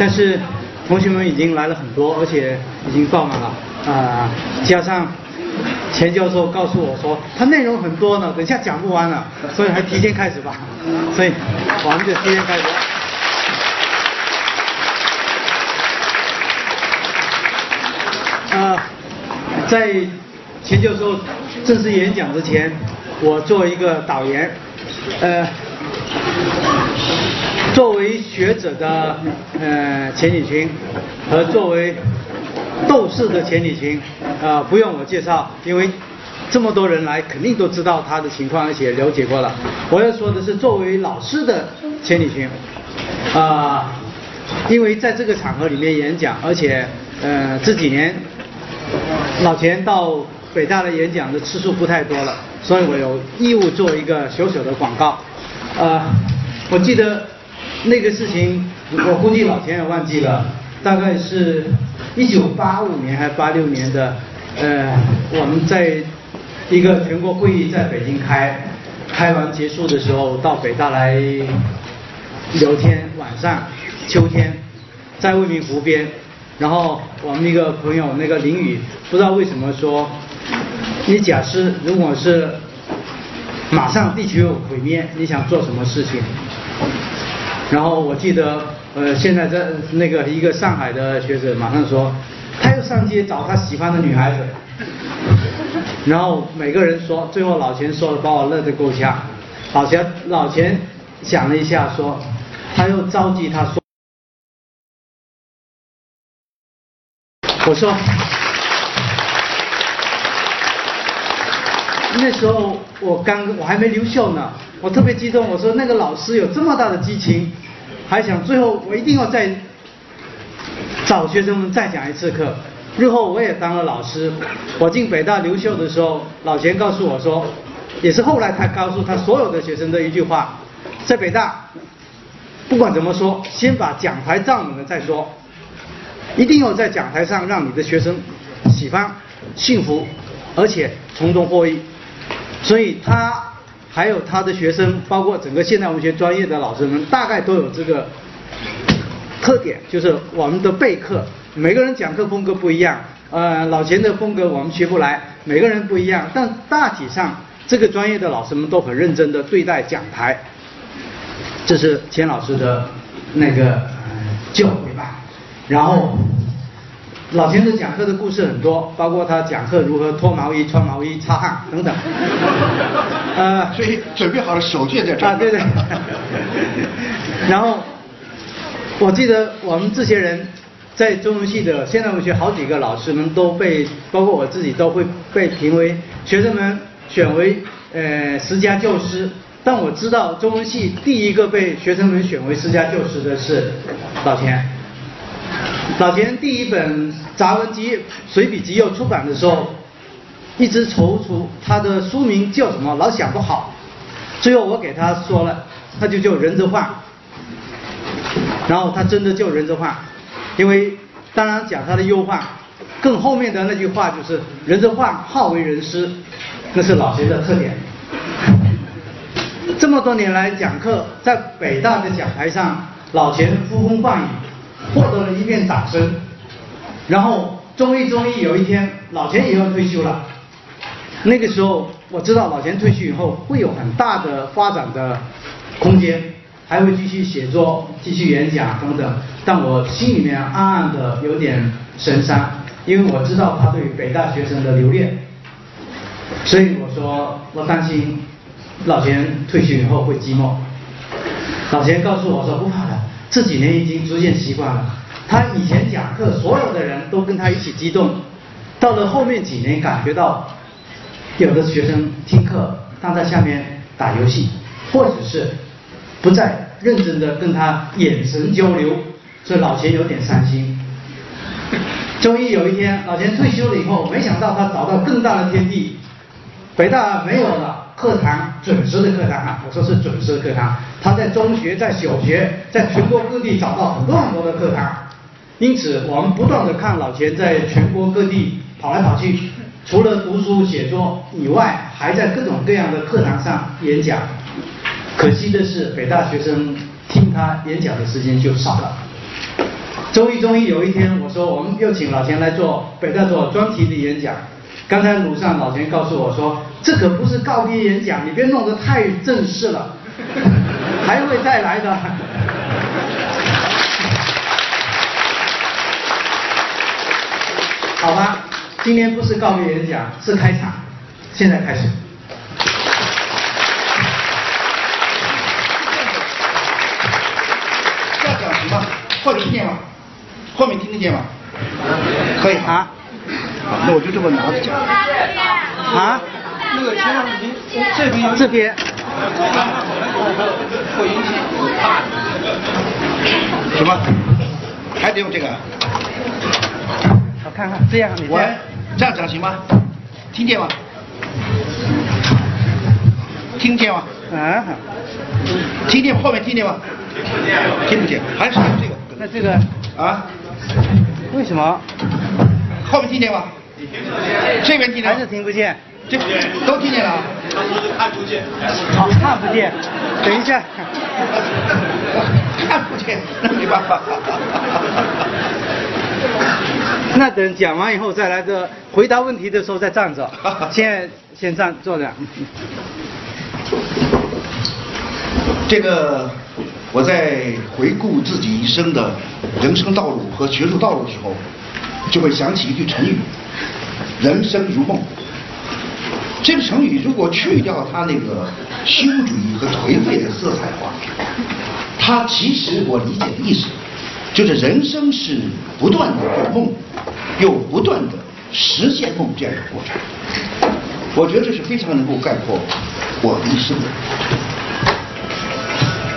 但是同学们已经来了很多，而且已经爆满了啊、加上钱教授告诉我说，他内容很多呢，等一下讲不完了，所以还提前开始吧。所以我们就提前开始。呃，在钱教授正式演讲之前，我做一个导言。呃，作为学者的呃钱理群和作为斗士的钱理群，呃，不用我介绍，因为这么多人来，肯定都知道他的情况，而且了解过了。我要说的是，作为老师的钱理群，啊、因为在这个场合里面演讲，而且呃这几年老钱到北大的演讲的次数不太多了，所以我有义务做一个小小的广告。呃，我记得那个事情，我估计老钱也忘记了，大概是一九八五年还是八六年的，呃，我们在一个全国会议在北京开，开完结束的时候到北大来聊天，晚上秋天，在未名湖边，然后我们一个朋友那个林宇，不知道为什么说，你假设如果是马上地球毁灭，你想做什么事情？然后我记得，呃，现在在那个一个上海的学者马上说，他又上街找他喜欢的女孩子，然后每个人说，最后老钱说了，把我乐得够呛。老钱老钱想了一下说，他又召集他说，我说。那时候我刚我还没留校呢，我特别激动，我说那个老师有这么大的激情，还想最后我一定要再找学生们再讲一次课。日后我也当了老师，我进北大留校的时候，老钱告诉我说，也是后来他告诉他所有的学生的一句话，在北大不管怎么说，先把讲台站稳了再说，一定要在讲台上让你的学生喜欢、幸福，而且从中获益。所以他还有他的学生，包括整个现代文学专业的老师们，大概都有这个特点，就是我们的备课，每个人讲课风格不一样，呃，老钱的风格我们学不来，每个人不一样，但大体上这个专业的老师们都很认真的对待讲台，这是钱老师的那个教诲吧，然后。老钱的讲课的故事很多，包括他讲课如何脱毛衣、穿毛衣、擦汗等等。呃，所以准备好了手绢在这儿。啊，对对。然后我记得我们这些人在中文系的现代文学好几个老师们都被，包括我自己都会被评为学生们选为呃十佳教师。但我知道中文系第一个被学生们选为十佳教师的是老钱。老钱第一本杂文集随笔集要出版的时候，一直踌躇，他的书名叫什么，老想不好。最后我给他说了，他就叫任泽焕。然后他真的叫任泽焕，因为当然讲他的忧患，更后面的那句话就是任泽焕好为人师，那是老钱的特点。这么多年来讲课，在北大的讲台上，老钱呼风唤雨。获得了一片掌声，然后终于终于有一天，老钱也要退休了。那个时候我知道老钱退休以后会有很大的发展的空间，还会继续写作、继续演讲等等。但我心里面暗暗的有点神伤，因为我知道他对北大学生的留恋，所以我说我担心老钱退休以后会寂寞。老钱告诉我说不怕。这几年已经逐渐习惯了。他以前讲课，所有的人都跟他一起激动；到了后面几年，感觉到有的学生听课，但在下面打游戏，或者是不再认真的跟他眼神交流，所以老钱有点伤心。终于有一天，老钱退休了以后，没想到他找到更大的天地，北大没有了。课堂准时的课堂啊，我说是准时的课堂。他在中学、在小学，在全国各地找到很多很多的课堂，因此我们不断的看老钱在全国各地跑来跑去，除了读书写作以外，还在各种各样的课堂上演讲。可惜的是，北大学生听他演讲的时间就少了。周一周一有一天，我说我们又请老钱来做北大做专题的演讲。刚才鲁上老钱告诉我说，这可不是告别演讲，你别弄得太正式了，还会再来的。好吧，今天不是告别演讲，是开场，现在开始。要讲什么？后面听见吗？后面听得见吗？可以啊。好，那我就这么拿着讲。啊？那个先让您这边这边。扩音器。什么？还得用这个？我看看，这样你喂这样讲行吗？听见吗？听见吗？啊？听见后面听见吗？听不见，还是用这个。那这个啊？为什么？后面听见吗？这边听见？还是听不见？这都听见了啊？看不见。好，看不见。等一下。看不见，那没办法。那等讲完以后再来个回答问题的时候再站着。现在先站坐着。这个我在回顾自己一生的人生道路和学术道路的时候，就会想起一句成语：“人生如梦。”这个成语如果去掉它那个虚无主义和颓废的色彩的话，它其实我理解的意思，就是人生是不断的做梦，又不断的实现梦这样一个过程。我觉得这是非常能够概括我的一生的。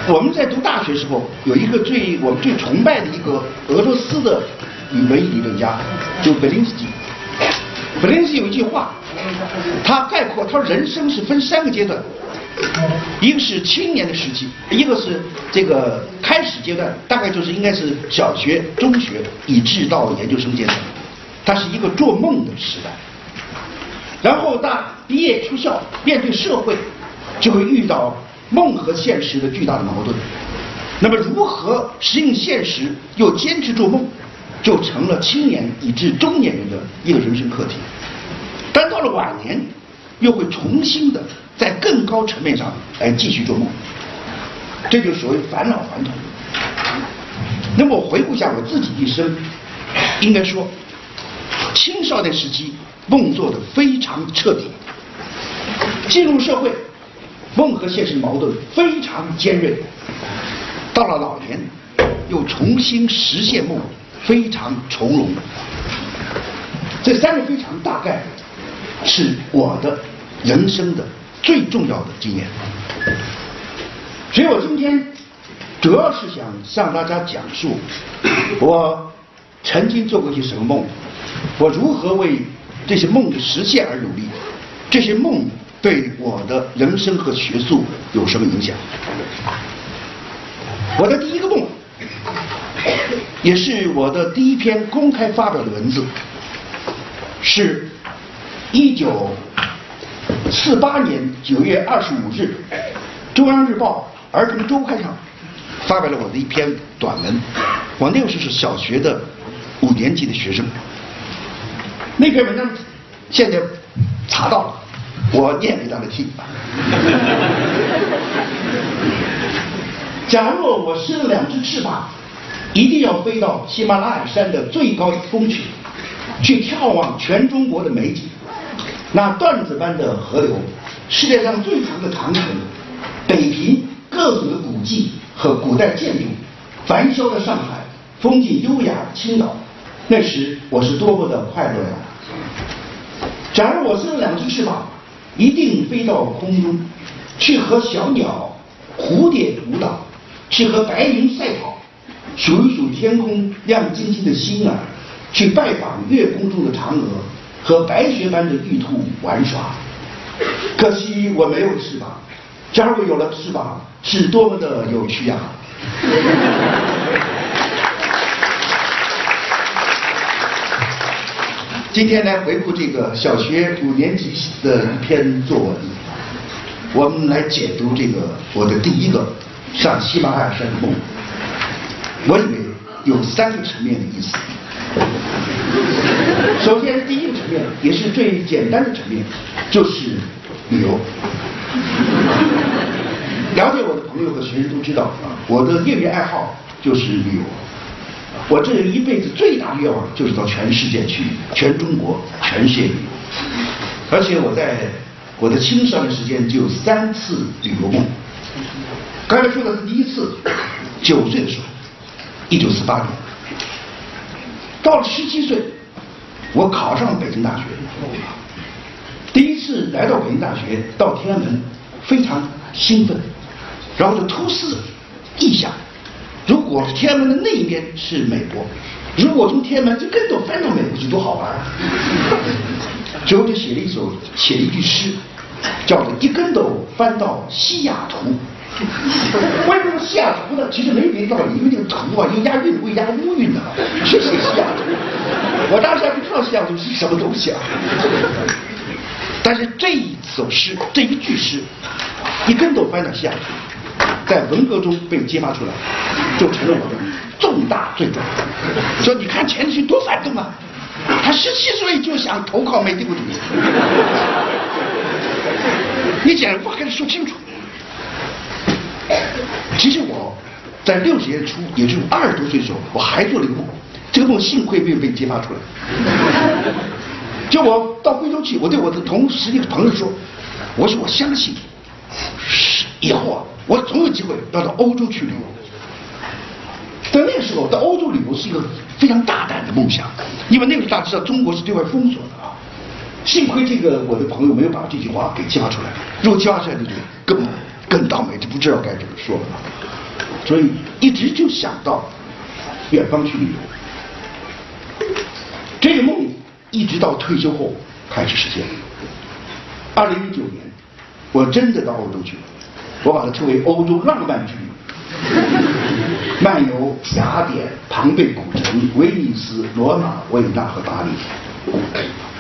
我们在读大学时候，有一个最我们最崇拜的一个俄罗斯的文艺理论家，就贝林斯基。贝林斯基有一句话，他概括他说人生是分三个阶段，一个是青年的时期，一个是这个开始阶段，大概就是应该是小学、中学，以至到研究生阶段，他是一个做梦的时代。然后到毕业出校，面对社会，就会遇到梦和现实的巨大的矛盾。那么如何适应现实又坚持做梦，就成了青年以至中年人的一个人生课题。但到了晚年，又会重新的在更高层面上来继续做梦，这就所谓返老还童。那么我回顾一下我自己一生，应该说，青少年时期梦做的非常彻底，进入社会，梦和现实矛盾非常尖锐，到了老年，又重新实现梦，非常从容。这三个非常大概是我的人生的最重要的经验，所以我今天主要是想向大家讲述我曾经做过一些什么梦，我如何为这些梦的实现而努力，这些梦对我的人生和学术有什么影响？我的第一个梦，也是我的第一篇公开发表的文字，是一九四八年九月二十五日，《中央日报儿童周刊》上发表了我的一篇短文。我那个时候是小学的五年级的学生。那篇文章现在查到了，我念给大家听。假若我生了两只翅膀，一定要飞到喜马拉雅山的最高峰去，去眺望全中国的美景。那段子般的河流，世界上最长的长城，北平各种的古迹和古代建筑，繁嚣的上海，风景优雅的青岛，那时我是多么的快乐呀！假如我生了两只翅膀，一定飞到空中，去和小鸟、蝴蝶舞蹈，去和白云赛跑，数一数天空亮晶晶的星儿，去拜访月宫中的嫦娥，和白雪般的玉兔玩耍。可惜我没有翅膀，假如有了翅膀，是多么的有趣呀！今天来回顾这个小学五年级的一篇作文，我们来解读这个我的第一个上喜马拉雅山的梦。我以为有三个层面的意思。首先，第一个层面也是最简单的层面，就是旅游。了解我的朋友和学生都知道啊，我的业余爱好就是旅游。我这一辈子最大的愿望就是到全世界去，全中国、全世界旅游。而且我在我的青少年时间就有三次旅游梦。刚才说的是第一次，九岁的时候，一九四八年，到了十七岁，我考上了北京大学。第一次来到北京大学，到天安门，非常兴奋，然后就突思异想，如果天安门的那一边是美国，如果从天安门一跟头翻到美国去，多好玩啊！最后就写了一首，写了一句诗，叫做“一跟斗翻到西雅图”。为什么西雅图呢？其实没别的道理，因为这个图啊，有押韵不押乌韵的，是西雅图。我当时还不知道西雅图是什么东西啊。但是这一首诗，这一句诗，一跟斗翻到西雅图，在文革中被揭发出来，就成了我的重大罪状。说你看钱理群多反动啊，他十七岁就想投靠美帝国主义，你简直不跟他说清楚。其实我在六十年初，也就是二十多岁的时候，我还做了一个梦，这个梦幸亏没有被揭发出来。就我到贵州去，我对我的同时的朋友说，我说我相信，以后啊，我总有机会要到欧洲去旅游。在那个时候，到欧洲旅游是一个非常大胆的梦想，因为那个时候大家知道中国是对外封锁的啊。幸亏这个我的朋友没有把这句话给揭发出来，如果揭发出来，就更更倒霉，就不知道该怎么说了。所以一直就想到远方去旅游，这个梦一直到退休后开始实现。二零一九年，我真的到欧洲去了，我把它称为欧洲浪漫之旅，漫游雅典、庞贝古城、威尼斯、罗马、维也纳和巴黎，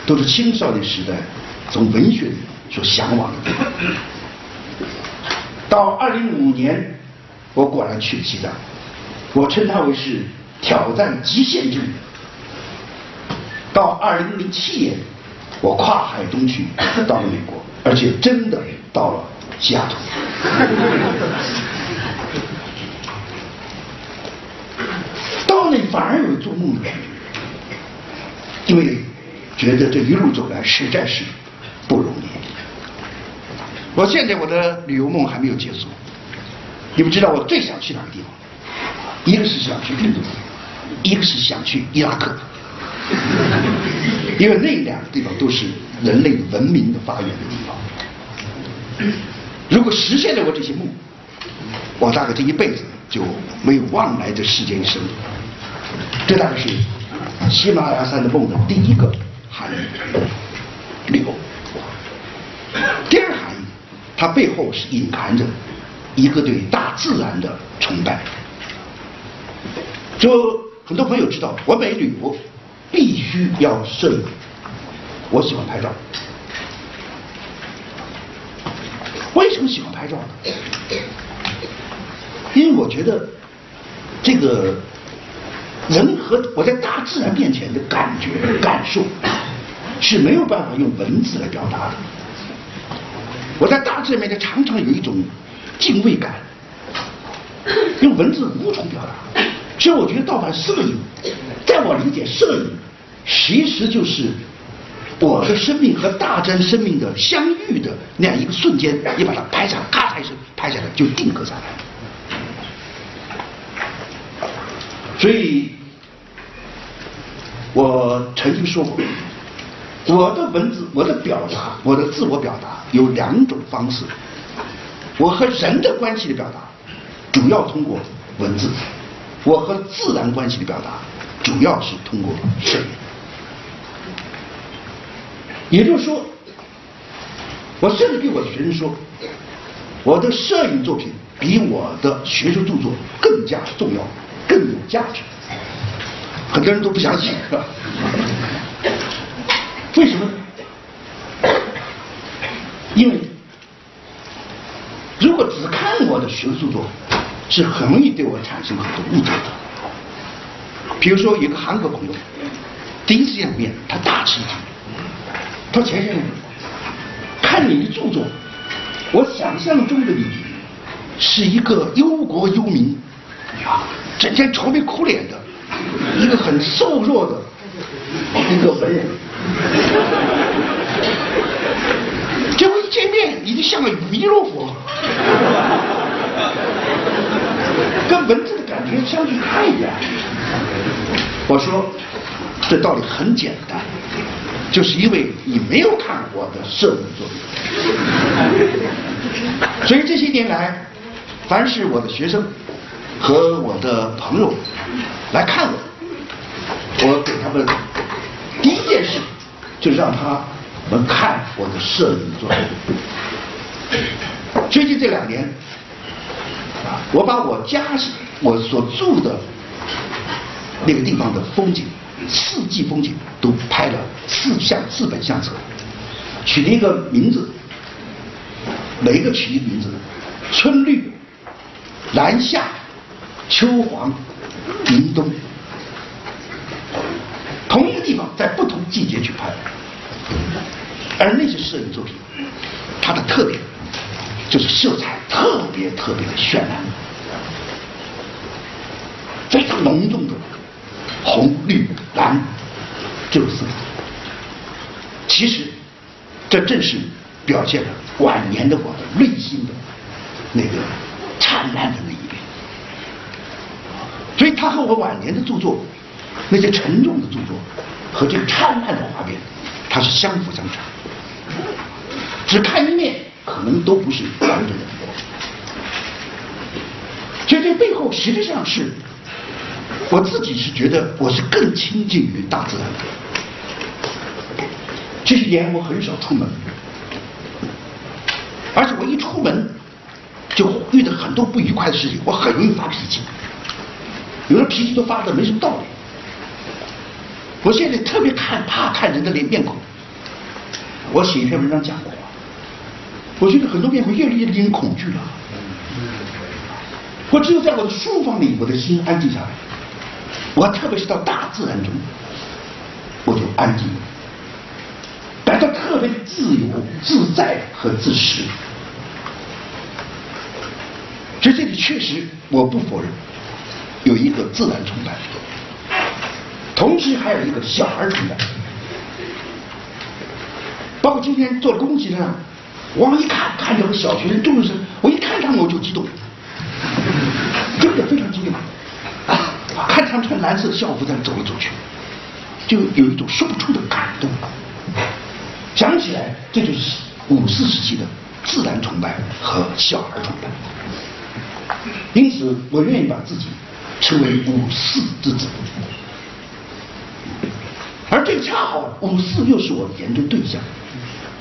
都是青少年时代从文学里所向往的地方。到二零零五年，我果然去了西藏，我称它为是挑战极限之旅。到二零零七年，我跨海东去，到了美国，而且真的到了西雅图。到那反而有做梦的感觉，因为觉得这一路走来实在是不容易。我现在我的旅游梦还没有结束，你们知道我最想去哪个地方？一个是想去印度，一个是想去伊拉克，因为那两个地方都是人类文明的发源的地方。如果实现了我这些梦，我大概这一辈子就没有往来这世间一生。这大概是喜马拉雅山的梦的第一个含义，旅游。第二含义。它背后是隐含着一个对大自然的崇拜。就很多朋友知道，我每旅游必须要摄影，我喜欢拍照。为什么喜欢拍照呢？因为我觉得这个人和我在大自然面前的感觉、感受是没有办法用文字来表达的。我在大自然面前常常有一种敬畏感，用文字无从表达。所以我觉得，倒反摄影，在我理解，摄影其实就是我的生命和大自然生命的相遇的那样一个瞬间，你把它拍下来，咔嚓一声拍下来就定格下来。所以，我曾经说过。我的文字，我的表达，我的自我表达有两种方式。我和人的关系的表达，主要通过文字；我和自然关系的表达，主要是通过摄影。也就是说，我甚至对我的学生说，我的摄影作品比我的学术著作更加重要，更有价值。很多人都不相信，是吧？为什么？因为如果只看我的学术著作，是很容易对我产生很多误解的。比如说有个韩国朋友，第一次见面，他大吃一惊。他说：“钱先生，看你的著作，我想象中的你是一个忧国忧民，整天愁眉苦脸的，一个很瘦弱的一个文人。结果一见面，你就像个弥勒佛，跟文字的感觉相距太远。”我说：“这道理很简单。”就是因为你没有看我的摄影作品，所以这些年来，凡是我的学生和我的朋友来看我，我给他们就让他们看我的摄影作品。最近这两年，我把我家我所住的那个地方的风景。四季风景都拍了四相四本相册，取了一个名字，每一个取一个名字，春绿、南夏、秋黄、明冬，地方在不同季节去拍，而那些摄影作品，它的特点就是色彩特别特别的绚烂，非常浓重的。红、绿、蓝，这个色彩，其实这正是表现了晚年的我的内心的那个灿烂的那一面。所以，他和我晚年的著作，那些沉重的著作和这个灿烂的画面，它是相辅相成。只看一面，可能都不是完整的。所以，这背后实际上是。我自己是觉得我是更亲近于大自然的。这些年我很少出门，而且我一出门就遇到很多不愉快的事情，我很容易发脾气，有的脾气都发的没什么道理。我现在特别看怕看人的脸面孔。我写一篇文章讲过，我觉得很多面孔越来越令人恐惧了。我只有在我的书房里，我的心安静下来。我特别是到大自然中，我就安静，感到特别自由自在和自适。所以这里确实我不否认，有一个自然崇拜，同时还有一个小孩崇拜。包括今天坐公交上，往一看，看见个小学生、中学生，我一看他们我就激动，真的非常激动啊。看他们穿蓝色校服在那走来走去，就有一种说不出的感动。想起来，这就是五四时期的自然崇拜和小孩崇拜。因此，我愿意把自己称为五四之子。而这恰好五四又是我的研究对象。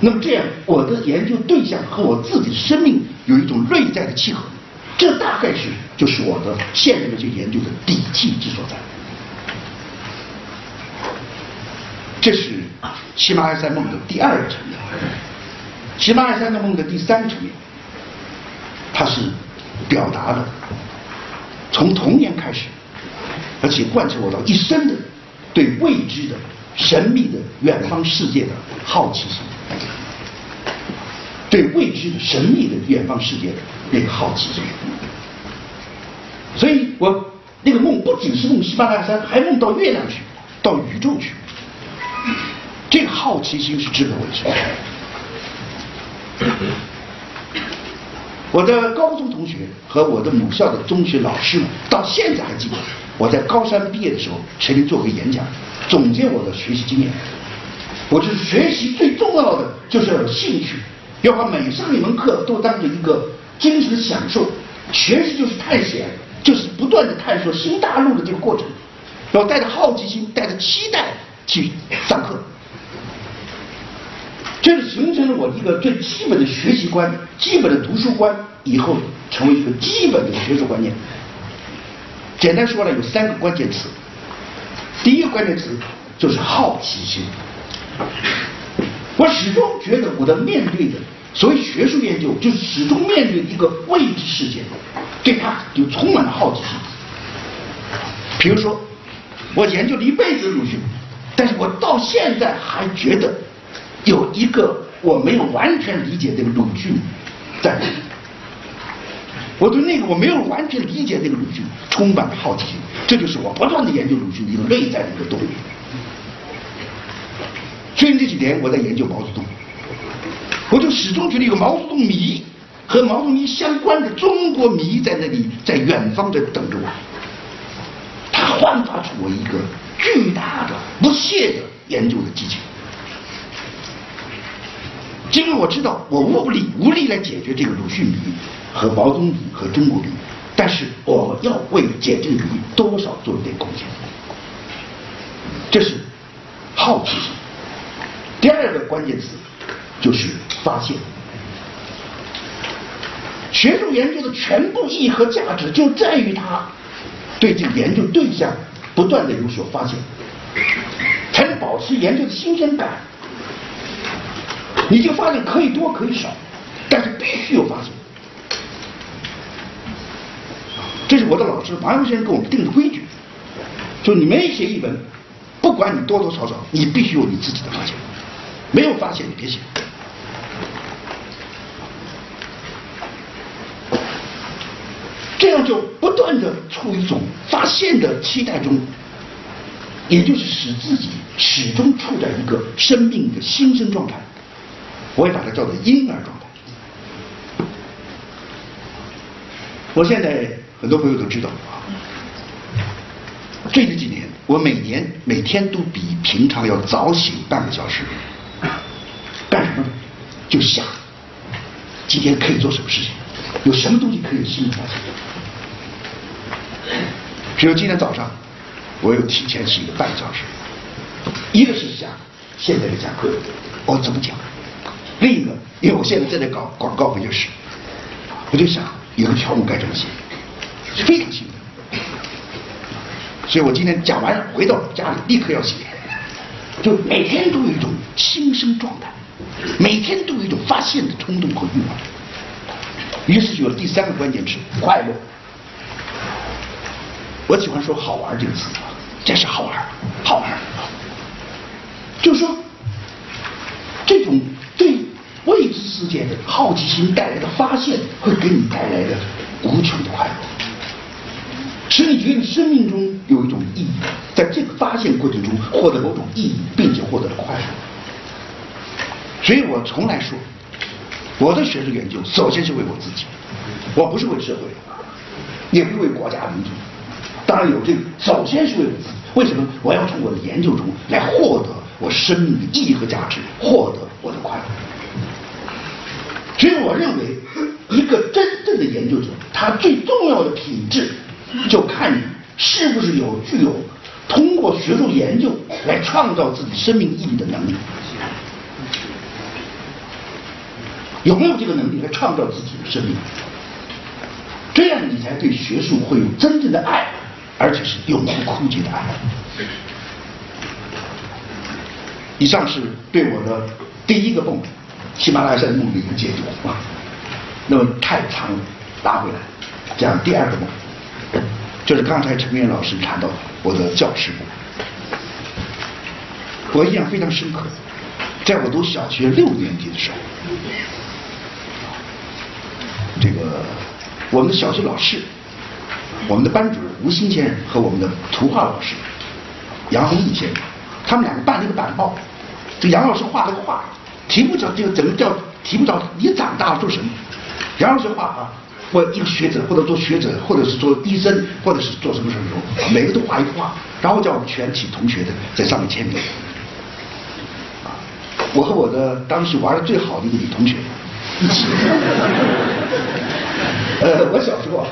那么这样，我的研究对象和我自己的生命有一种内在的契合。这大概是就是我的现在的这研究的底气之所在。这是喜马拉雅山梦的第二个层面，喜马拉雅山的梦的第三个层面，它是表达了从童年开始，而且贯彻我到一生的对未知的、神秘的远方世界的好奇心，对未知的、神秘的远方世界的那个好奇心。所以我那个梦不仅是梦喜马拉雅山，还梦到月亮去，到宇宙去。这个好奇心是值得维持。我的高中同学和我的母校的中学老师们，到现在还记得我在高三毕业的时候曾经做过演讲，总结我的学习经验。我就是学习最重要的就是要有兴趣，要把每上一门课都当做一个精神享受。学习就是探险。就是不断的探索新大陆的这个过程，要带着好奇心，带着期待去上课，这是形成了我一个最基本的学习观、基本的读书观，以后成为一个基本的学术观念。简单说呢，有三个关键词。第一个关键词就是好奇心。我始终觉得我的面对的所谓学术研究，就是始终面对一个未知世界。对它就充满了好奇心。比如说，我研究了一辈子鲁迅，但是我到现在还觉得有一个我没有完全理解这个鲁迅在。我对那个我没有完全理解那个鲁迅充满了好奇心，这就是我不断的研究鲁迅的一个内在的一个动力。最近这几年我在研究毛泽东，我就始终觉得有毛泽东迷和毛泽东相关的中国迷在那里在远方在等着我。他焕发出我一个巨大的不懈的研究的激情。因为我知道我无力无力来解决这个鲁迅迷和毛泽东和中国迷，但是我要为解这个谜多少做一点贡献。这是好奇心。第二个关键词就是发现。学术研究的全部意义和价值就在于它对这个研究对象不断的有所发现，才能保持研究的新鲜感。你就发现可以多可以少，但是必须有发现。这是我的老师王阳先生给我们定的规矩，就你没写一本，不管你多多少少，你必须有你自己的发现，没有发现你别写。这样就不断的处于一种发现的期待中，也就是使自己始终处在一个生命的新生状态。我也把它叫做婴儿状态。我现在很多朋友都知道啊，最近几年我每年每天都比平常要早醒半个小时，干什么？就想今天可以做什么事情，有什么东西可以新的发现。比如今天早上，我又提前醒了半个小时，一个是想现在的讲课。我怎么讲。另一个，因为我现在正在搞广告文学史，我就想有个条目该怎么写，是非常兴奋。所以我今天讲完了回到家里立刻要写，就每天都有一种新生状态，每天都有一种发现的冲动和欲望。于是有了第三个关键词：快乐。我喜欢说“好玩”这个词，这是好玩，好玩。就是说，这种对。未知世界的好奇心带来的发现，会给你带来的无穷的快乐，使你觉得生命中有一种意义，在这个发现过程中获得某种意义，并且获得了快乐。所以我从来说，我的学术研究首先是为我自己，我不是为社会，也不是为国家民族，当然有这个，首先是为我自己。为什么？我要从我的研究中来获得我生命的意义和价值，获得我的快乐。所以我认为，一个真正的研究者，他最重要的品质，就看你是不是有具有通过学术研究来创造自己生命意义的能力，有没有这个能力来创造自己的生命？这样你才对学术会有真正的爱，而且是永不枯竭的爱。以上是对我的第一个梦。喜马拉雅山梦的一个解读啊，那么太长了，拉回来讲第二个梦，就是刚才陈明老师谈到我的教师，我印象非常深刻，在我读小学六年级的时候，这个我们的小学老师，我们的班主任吴新先生和我们的图画老师杨宏毅先生，他们两个办了一个板报，这杨老师画了个画。题目叫这个怎么叫题目叫你长大了做什么？杨老师画啊，或一个学者，或者做学者，或者是做医生，或者是做什么什么什么，每个都画一画，然后叫我们全体同学的在上面签名。啊，我和我的当时玩的最好的一个女同学一起。呃，我小时候啊，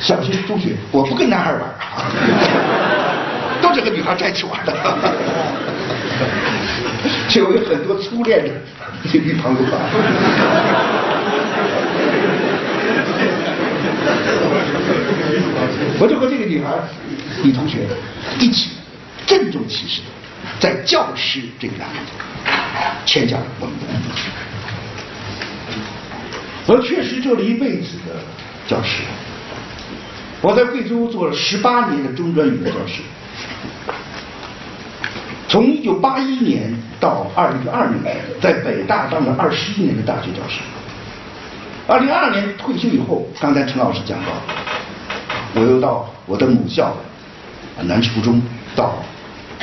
小学、中学，我不跟男孩玩，都是和女孩在一起玩的。就有很多初恋的女朋友吧。我就和这个女孩、女同学一起郑重其事在教师这个栏目签下了我们的名字。我确实做了一辈子的教师，我在贵州做了十八年的中专语文教师。从一九八一年到二零二零年，在北大当了二十一年的大学教师。二零二二年退休以后，刚才陈老师讲到，我又到我的母校南师附中，到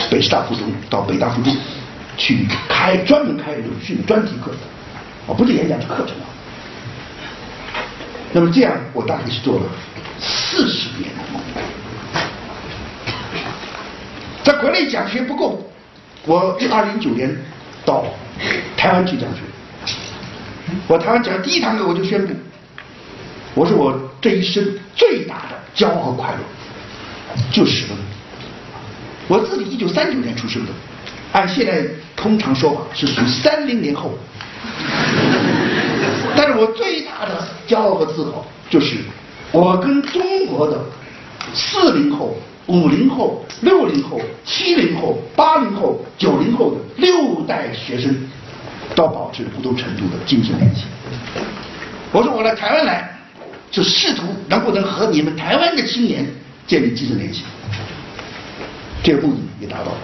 北师大附中，到北大附中去开专门开鲁迅专题课，啊，不是演讲是课程啊。那么这样，我大概是做了四十年。在国内讲学不够，我二零一九年到台湾去讲学。我台湾讲第一堂课，我就宣布，我说我这一生最大的骄傲和快乐，就是我自己一九三九年出生的，按现在通常说法是属于三零年后，但是我最大的骄傲和自豪就是，我跟中国的四零后、五零后、六零后、七零后、八零后、九零后的六代学生。要保持不同程度的精神联系。我说我来台湾来，就试图能不能和你们台湾的青年建立精神联系。这个目的也达到了。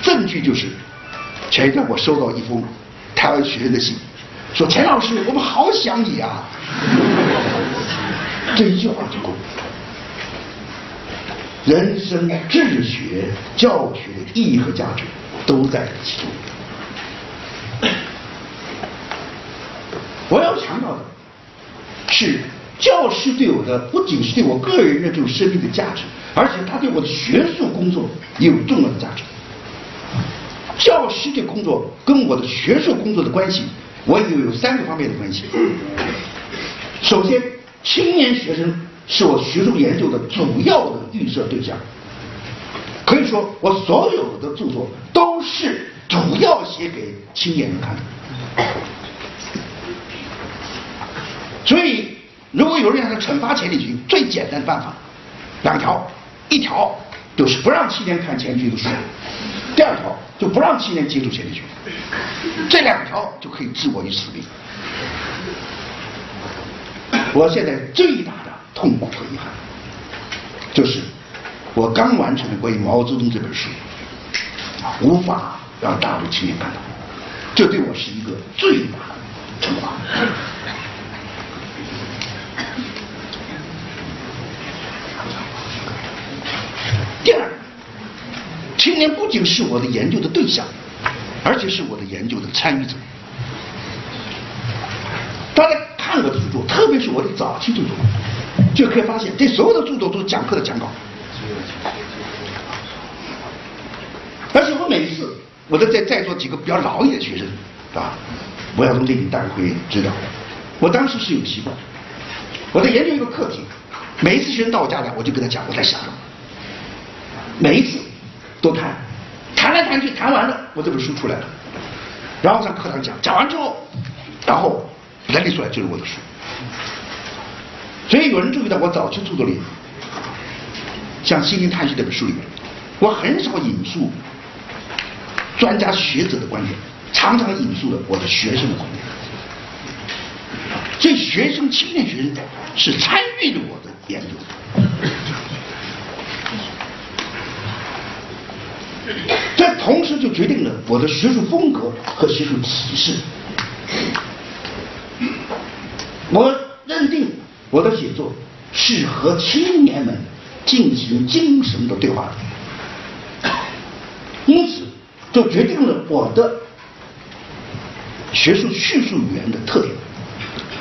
证据就是，前一天我收到一封台湾学生的信，说钱老师，我们好想你啊。这一句话就够。人生治学、教学的意义和价值都在其中。我要强调的是，教师对我的不仅是对我个人的这种生命的价值，而且他对我的学术工作也有重要的价值。教师这工作跟我的学术工作的关系，我以为有三个方面的关系。首先，青年学生是我学术研究的主要的预设对象，可以说我所有的著作都是主要写给青年人看的。所以，如果有人想惩罚钱理群，最简单的办法，两条，一条就是不让青年看钱理群的书，第二条就不让青年接触钱理群，这两条就可以置我于死地。我现在最大的痛苦和遗憾，就是我刚完成的关于毛泽东这本书，无法让大陆青年看到，这对我是一个最大的惩罚。第二，青年不仅是我的研究的对象，而且是我的研究的参与者。大家看我的著作，特别是我的早期著作，就可以发现，这所有的著作都是讲课的讲稿。而且我每次，我都在在座几个比较老一点的学生，啊，我要从这里大家会知道，我当时是有习惯，我在研究一个课题，每一次学生到我家来，我就跟他讲我在想什么。每一次都谈，谈来谈去，谈完了，我这本书出来了，然后上课堂讲，讲完之后，然后整理出来就是我的书。所以有人注意到我早期著作里，像《心灵探析》这本书里面，我很少引述专家学者的观点，常常引述了我的学生的观点。所以学生、青年学生是参与了我的研究。这同时就决定了我的学术风格和学术体式。我认定我的写作是和青年们进行精神的对话，因此就决定了我的学术叙述语言的特点。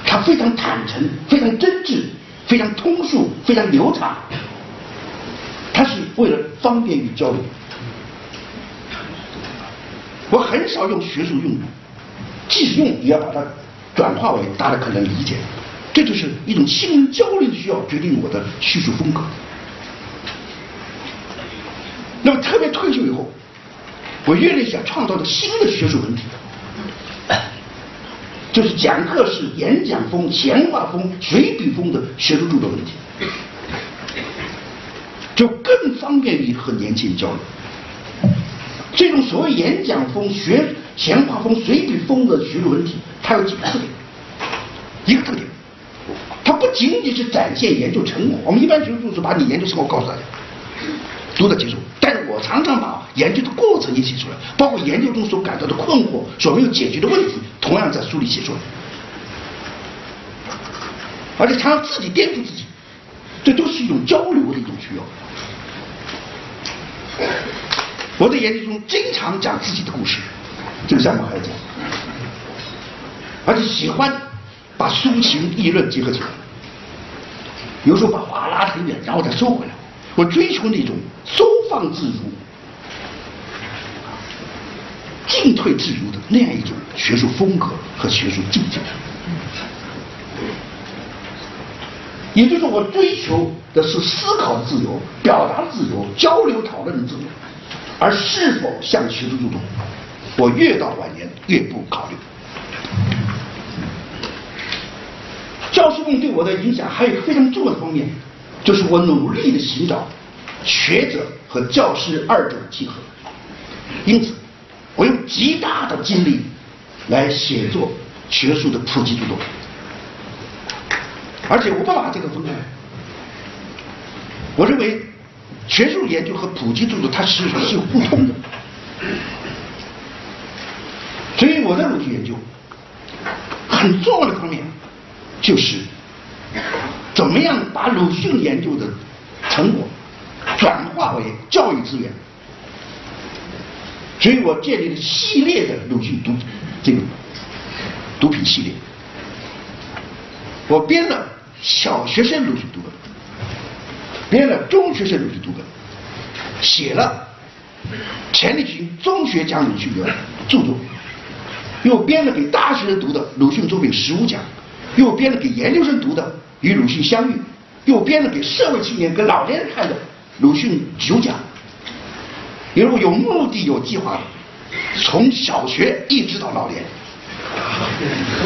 它非常坦诚，非常真挚，非常通俗，非常流畅。它是为了方便于交流。我很少用学术用语，即使用也要把它转化为大家可能理解。这就是一种心灵交流的需要决定我的叙述风格。那么特别退休以后，我越来越想创造的新的学术文体，就是讲课式、演讲风、闲话风、随笔风的学术著作问题，就更方便于和年轻人交流。这种所谓演讲风、学闲话风、随笔风的学术文体，它有几个特点。一个特点，它不仅仅是展现研究成果。我们一般学术著作把你研究成果告诉大家，读者接受。但是我常常把研究的过程也写出来，包括研究中所感到的困惑、所没有解决的问题，同样在书里写出来。而且常常自己颠覆自己，这都是一种交流的一种需要。我在研究中经常讲自己的故事，这个项目还讲，而且喜欢把抒情议论结合起来，有时候把话拉得很远，然后再收回来。我追求那种收放自如、进退自如的那样一种学术风格和学术境界。也就是我追求的是思考自由、表达自由、交流讨论的自由，而是否向学术注重，我越到晚年越不考虑。教师梦对我的影响还有一个非常重要的方面，就是我努力的寻找学者和教师二者的契合。因此，我用极大的精力来写作学术的普及著作，而且我不把这个分开。我认为学术研究和普及著作它实际上是是互通的，所以我的鲁迅研究很重要的方面就是怎么样把鲁迅研究的成果转化为教育资源。所以我建立了系列的鲁迅读这个毒品系列，我编了小学生鲁迅读本，编了中学生鲁迅读本，写了钱理群中学讲鲁迅的著作，又编了给大学生读的鲁迅作品十五讲，又编了给研究生读的与鲁迅相遇，又编了给社会青年跟老年人看的鲁迅九讲。比如有目的、有计划的，从小学一直到老年，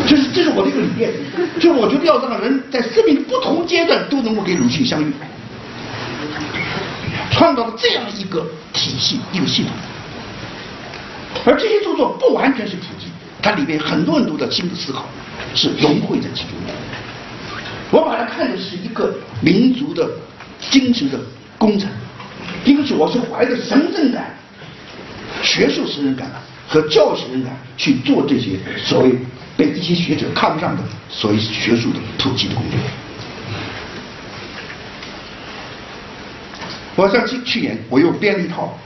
这是这是我的一个理念，就是我觉得要让人在生命不同阶段都能够跟鲁迅相遇，创造了这样一个体系、一个系统。而这些著作不完全是普及，它里面很多很多的新的思考是融汇在其中的。我把它看的是一个民族的精神的工程。因此，我是怀着神圣感、学术神圣感和教育神圣感去做这些所谓被一些学者看不上的所谓学术的普及的工作。我像去去年，我又编了一套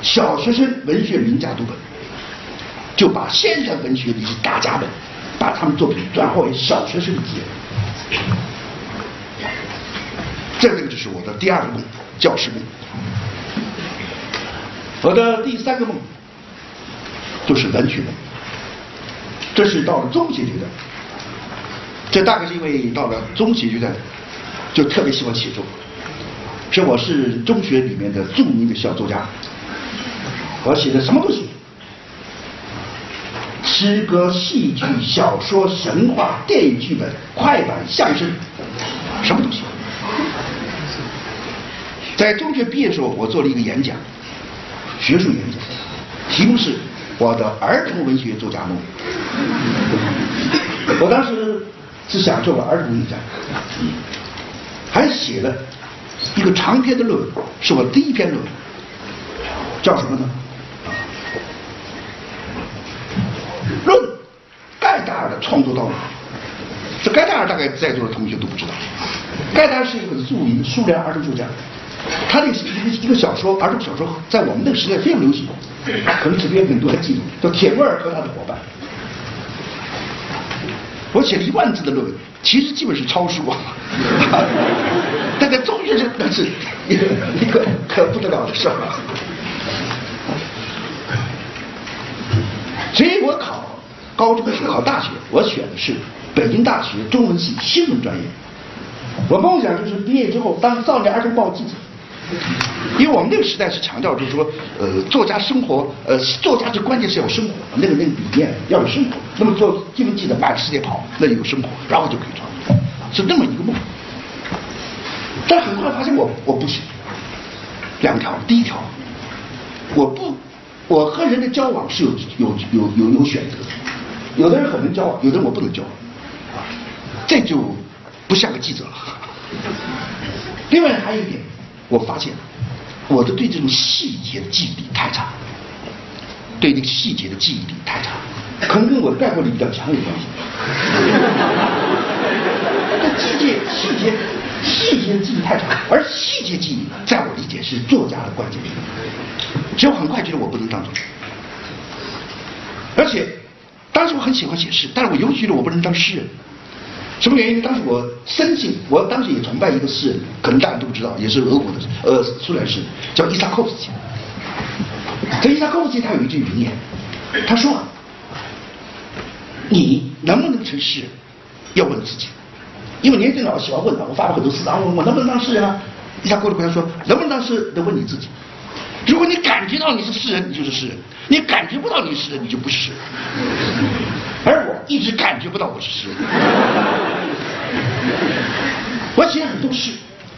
小学生文学名家读本，就把现代文学的一些大家们，把他们作品转化为小学生的资源。这个就是我的第二个梦，教师梦。我的第三个梦就是文学。梦，这是到了中学阶段，这大概是因为到了中学阶段就特别喜欢写作，说我是中学里面的著名的小作家，我写的什么都写，诗歌、戏剧、小说、神话、电影剧本、快板、相声，什么都写。在中学毕业的时候，我做了一个演讲。学术演讲，题目是我的儿童文学作家梦。我当时是想做个儿童文学，还写了一个长篇的论文，是我第一篇论文，叫什么呢？论盖达尔的创作道路。这盖达尔大概在座的同学都不知道，盖达尔是一个著名的苏联儿童作家。他那个一个一个小说，儿童小说，在我们那个时代非常流行，可能这边很多人记住，叫《铁木尔和他的伙伴》。我写了一万字的论文，其实基本是抄书啊，但在中学生那是 一个一个可不得了的事儿。所以我考高中考大学，我选的是北京大学中文系新闻专业。我梦想就是毕业之后当少年儿童报记者。因为我们那个时代是强调，就是说，呃，作家生活，呃，作家最关键是要生活，那个那个理念要有生活。那么做新闻记者满世界跑，那有生活，然后就可以创作，是那么一个梦。但很快发现我我不行。两条，第一条，我不，我和人的交往是有有有有有选择的，有的人很能交往，有的人我不能交往，这就不像个记者了。另外还有一点。我发现，我的对这种细节的记忆力太差，对这个细节的记忆力太差，可能跟我概括力比较强有关系。这细节细节细节的记忆太差，而细节记忆在我理解是作家的关键。所以我很快觉得我不能当作家，而且当时我很喜欢写诗，但是我尤其觉得我不能当诗人。什么原因？当时我深信，我当时也崇拜一个诗人，可能大家都不知道，也是俄国的呃苏联诗人，叫伊萨科夫斯基。这伊萨科夫斯基他有一句名言，他说：“你能不能成诗人，要问自己。”因为年轻人老喜欢问他，我发了很多诗啊，我我能不能当诗人啊？伊萨科夫斯基说：“能不能当诗，得问你自己。如果你感觉到你是诗人，你就是诗人；你感觉不到你是诗人，你就不是诗人。”而我一直感觉不到我是诗人。我写了很多诗，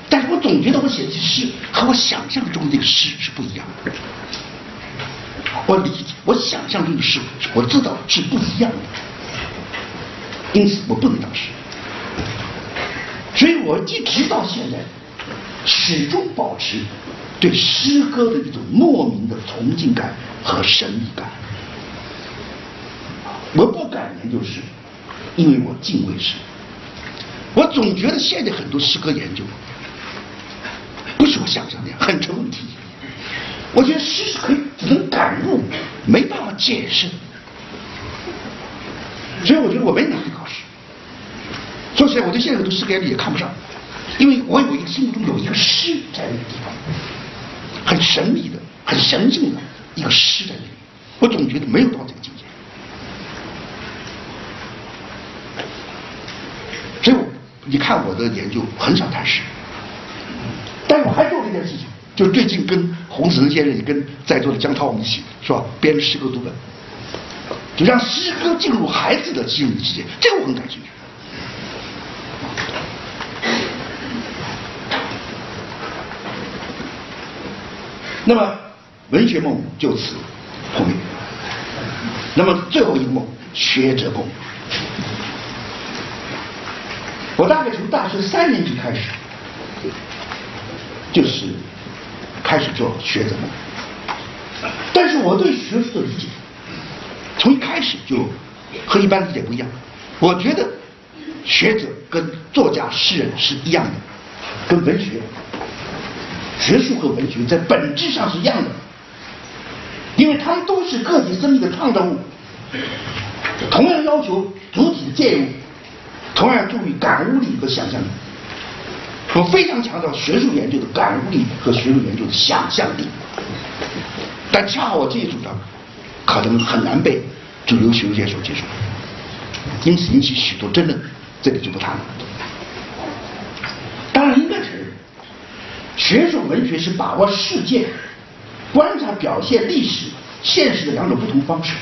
但是我总觉得我写的诗和我想象中的那个诗是不一样的。我理解，我想象中的诗，我知道是不一样的，因此我不能当诗。所以我一直到现在，始终保持对诗歌的一种莫名的崇敬感和神秘感。我不敢研究诗，因为我敬畏诗。我总觉得现在很多诗歌研究不是我想象的，很成问题。我觉得诗是可以只能感悟，没办法解释。所以我觉得我没能力考试。说起来，我对现在很多诗歌研究也看不上，因为我有一个心目中有一个诗在那个地方，很神秘的、很神圣的一个诗在那里，我总觉得没有到这个境界。所以，你看我的研究很少谈诗，但是我还做了一件事情，就是最近跟洪子仁先生也跟在座的江涛我们一起，是吧？编诗歌读本，就让诗歌进入孩子的心理世界，这个我很感兴趣。那么，文学梦就此破灭。那么最后一个梦，学者梦。我大概从大学三年级开始，就是开始做学者梦。但是我对学术的理解，从一开始就和一般理解不一样。我觉得学者跟作家、诗人是一样的，跟文学、学术和文学在本质上是一样的，因为他们都是个体生命的创造物，同样要求主体的介入。同样注意感悟力和想象力，我非常强调学术研究的感悟力和学术研究的想象力，但恰好我这一主张可能很难被主流学术界所接受，因此引起许多争论，这里就不谈了。当然应该承认，学术文学是把握世界、观察表现历史现实的两种不同方式，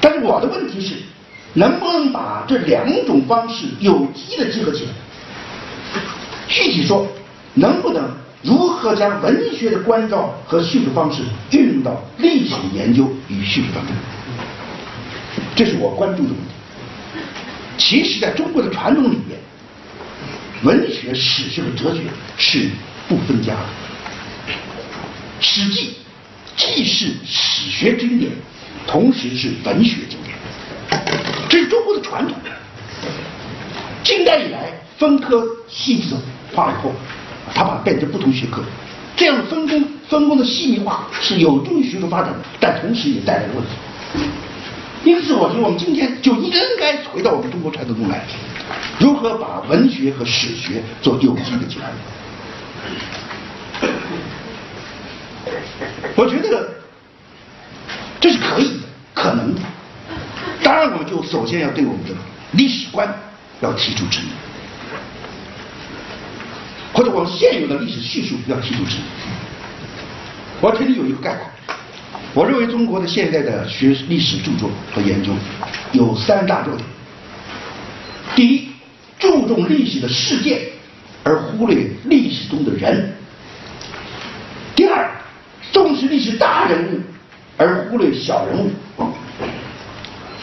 但是我的问题是。能不能把这两种方式有机的结合起来？具体说，能不能如何将文学的关照和叙述方式运用到历史研究与叙述当中？这是我关注的问题。其实，在中国的传统里面，文学、史学和哲学是不分家的。《史记》既是史学经典，同时是文学经典。这是中国的传统。近代以来，分科细致化以后，他把它变成不同学科，这样的分工分工的细腻化是有助于学术发展的，但同时也带来问题。因此，我觉得我们今天就应该回到我们中国传统中来，如何把文学和史学做有机的结合。我觉得这是可以的，可能的。当然，我们就首先要对我们的历史观要提出质疑，或者我们现有的历史叙述要提出质疑。我这里有一个概括，我认为中国的现在的学历史著作和研究有三大特点：第一，注重历史的事件而忽略历史中的人；第二，重视历史大人物而忽略小人物。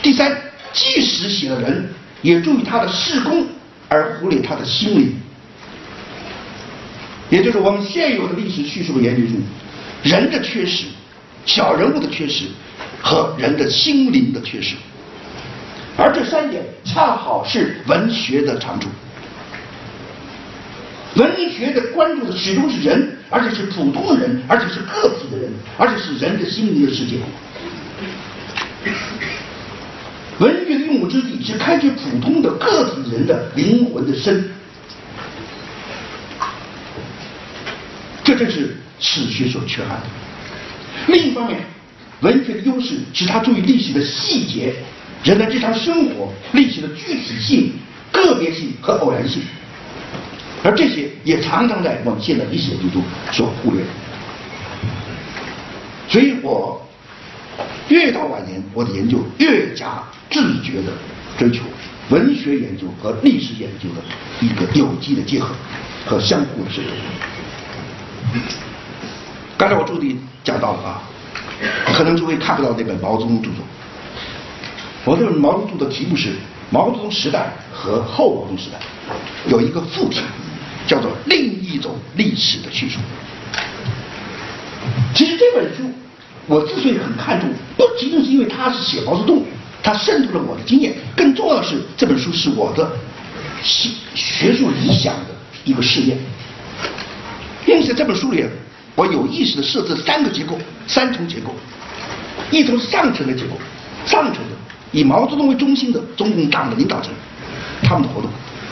第三，即使写了人，也注意他的事功，而忽略他的心灵。也就是我们现有的历史叙述和研究中，人的缺失、小人物的缺失和人的心灵的缺失，而这三点恰好是文学的长处。文学的关注的始终是人，而且是普通的人，而且是个体的人，而且是人的心灵的世界。文学的用武之地是开掘普通的个体人的灵魂的深。这正是史学所缺憾的。另一方面，文学的优势使它注意历史的细节、人的日常生活、历史的具体性、个别性和偶然性，而这些也常常在我们现在历史研究中所忽略。所以我越到晚年，我的研究越加自觉地追求文学研究和历史研究的一个有机的结合和相互的渗透。刚才我助理讲到了啊，可能诸位看不到那本毛泽东著作。我这本毛泽东的题目是《毛泽东时代和后毛泽东时代》，有一个副题叫做“另一种历史的叙述”。其实这本书我之所以很看重，不仅仅是因为它是写毛泽东，它渗透了我的经验，更重要的是这本书是我的学学术理想的一个试验。因此，这本书里，我有意识的设置三个结构，三重结构。一种上层的结构，上层的以毛泽东为中心的中共党的领导层，他们的活动。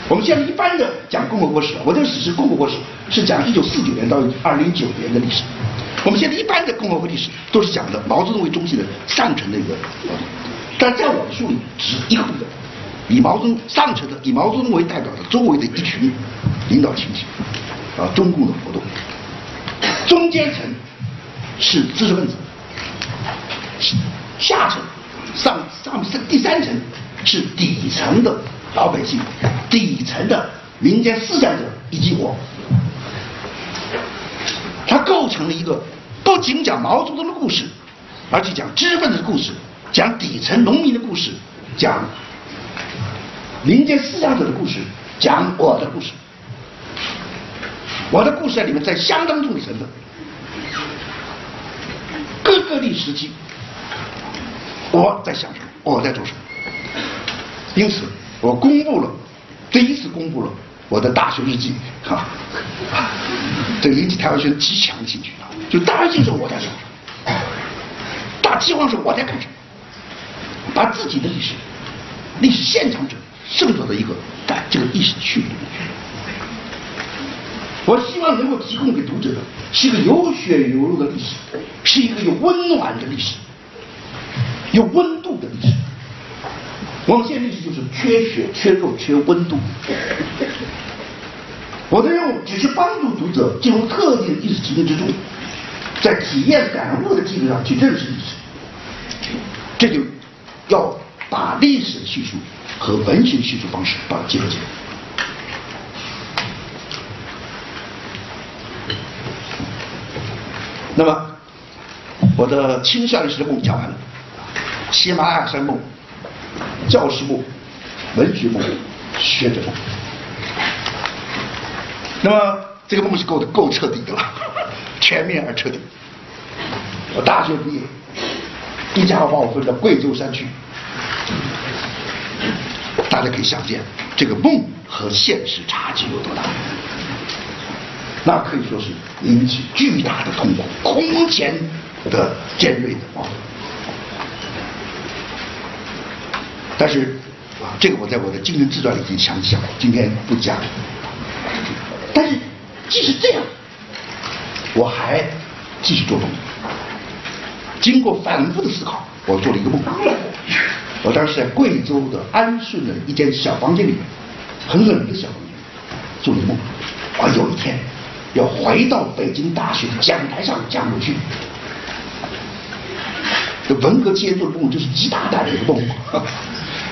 我们现在一般的讲共和国史，我这个史是共和国史，是讲一九四九年到二零零九年的历史。我们现在一般的共和国历史都是讲的毛泽东为中心的上层的一个活动，但在我的书里只一个部分，以毛泽东上层的以毛泽东为代表的周围的一群领导群体。啊，中共的活动，中间层是知识分子，下层上上是第三层是底层的老百姓，底层的民间思想者以及我，它构成了一个不仅讲毛泽东的故事，而且讲知识分子的故事，讲底层农民的故事，讲民间思想者的故事，讲我的故事。我的故事在里面占相当重的成分，各个历史时期，我在想什么，我在做什么。因此，我公布了第一次公布了我的大学日记，哈，这引起台湾学生极强的兴趣啊！就大学时候我在想，大饥荒时我在干什么，把自己的历史、历史现场者渗透到一个在这个历史区域里面。我希望能够提供给读者的是一个有血有肉的历史，是一个有温暖的历史，有温度的历史。我们现在历史就是缺血、缺肉、缺温度。我的任务只是帮助读者进入特定的历史情境之中，在体验感悟的基础上去认识历史。这就要把历史叙述和文学叙述方式把它结合起来。那么，我的青少年时的梦讲完了，喜马拉雅山梦、教师梦、文学梦、学者梦。那么这个梦是够的，够彻底的了，全面而彻底。我大学毕业，一家伙把我分到贵州山区，大家可以想见，这个梦和现实差距有多大。那可以说是引起巨大的痛苦，空前的尖锐的矛盾。但是啊，这个我在我的精神自传里已经详细讲了，今天不讲。但是即使这样，我还继续做梦。经过反复的思考，我做了一个梦。我当时在贵州的安顺的一间小房间里面，很冷的小房间，做了一个梦。啊，有一天。要回到北京大学的讲台上讲过去，这文革期间做的梦就是极大胆的一个梦，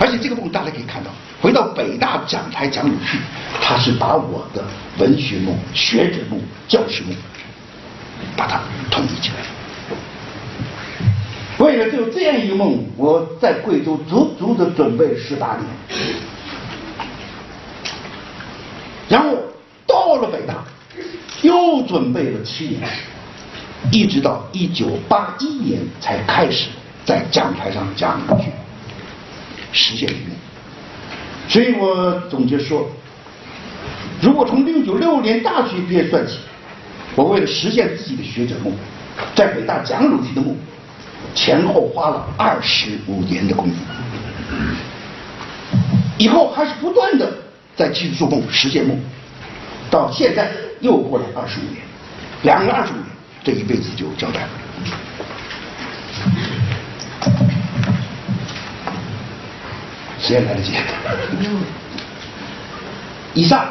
而且这个梦大家可以看到，回到北大讲台讲鲁迅，他是把我的文学梦、学者梦、教师梦，把它统一起来。为了就这样一个梦，我在贵州足足的准备十八年，然后到了北大。又准备了七年，一直到一九八一年才开始在讲台上讲下去，实现理念。所以我总结说，如果从六九六年大学毕业算起，我为了实现自己的学者梦，在北大讲鲁迅的梦，前后花了二十五年的功夫。以后还是不断的在继续做梦，实现梦，到现在又过了二十五年，两个二十五年，这一辈子就交代了。时间来得及。以上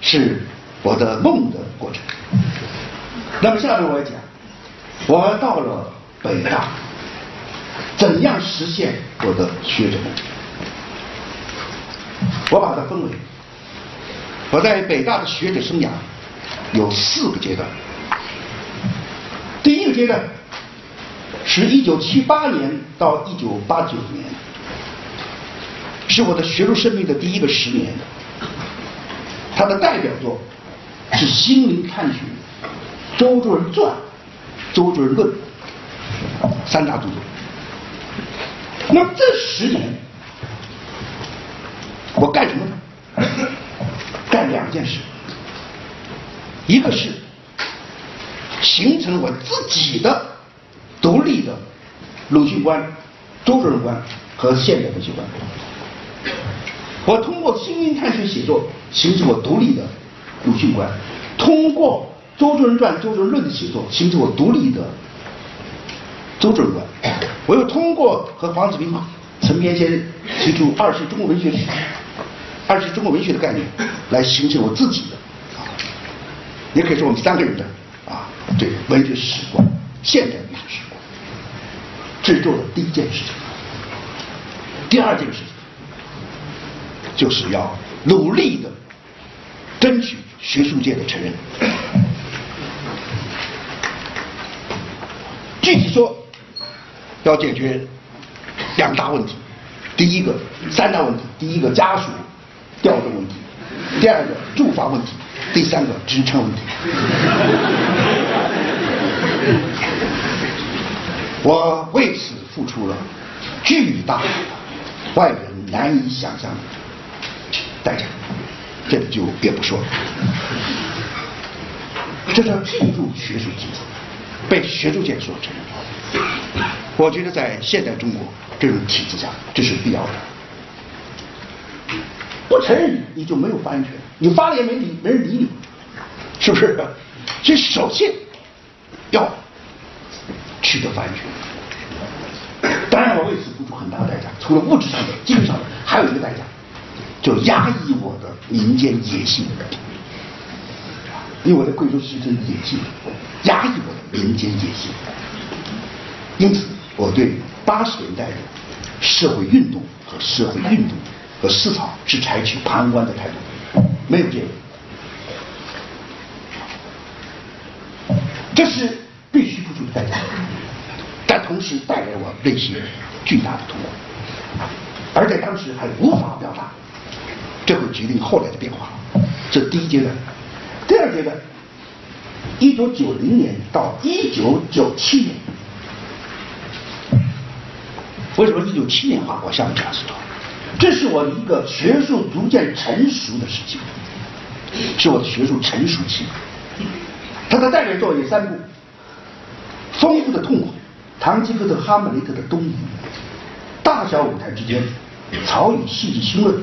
是我的梦的过程。那么下面我要讲，我到了北大，怎样实现我的学者梦？我把它分为，我在北大的学者生涯有四个阶段。第一个阶段是一九七八年到一九八九年，是我的学术生命的第一个十年。它的代表作是《心灵探寻》《周作人传》《周作人论》三大著作。那么这十年。我干什么呢？干两件事，一个是形成我自己的独立的鲁迅观、周作人观和现代文学观。我通过心灵探寻写作形成我独立的鲁迅观，通过周作人传、周作人论的写作形成我独立的周作人观。我又通过和黄子明、陈平先生提出二是中国文学史。二是中国文学的概念，来形成我自己的啊，也可以说我们三个人的啊，这文学史观、现代文学史观，制作的第一件事情。第二件事情，就是要努力的争取学术界的承认。具体说，要解决两大问题，第一个三大问题，第一个家属。调动问题，第二个住房问题，第三个职称问题。我为此付出了巨大的、外人难以想象的代价，这里就别不说了。这叫进入学术界，被学术界所承认。我觉得在现代中国这种体制下，这是必要的。不承认你，你就没有发言权。你发言没理，没人理你，是不是？所以首先要取得发言权。当然，我为此付出很大的代价，除了物质上的、精神上的，还有一个代价，就压抑我的民间野性。因为我在贵州形成野性，压抑我的民间野心。因此，我对八十年代的社会运动和社会运动。和思潮是采取旁观的态度，没有介入，这是必须付出的代价，但同时带来我内心巨大的痛苦，而在当时还无法表达，这会决定后来的变化。这第一阶段，第二阶段，一九九零年到一九九七年，为什么一九七年画过下面这样思考？这是我一个学术逐渐成熟的时期，是我的学术成熟期。他的代表作有三部：《丰富的痛苦》《堂吉诃德·哈姆雷特的东移》《大小舞台之间》《曹禺戏剧新论》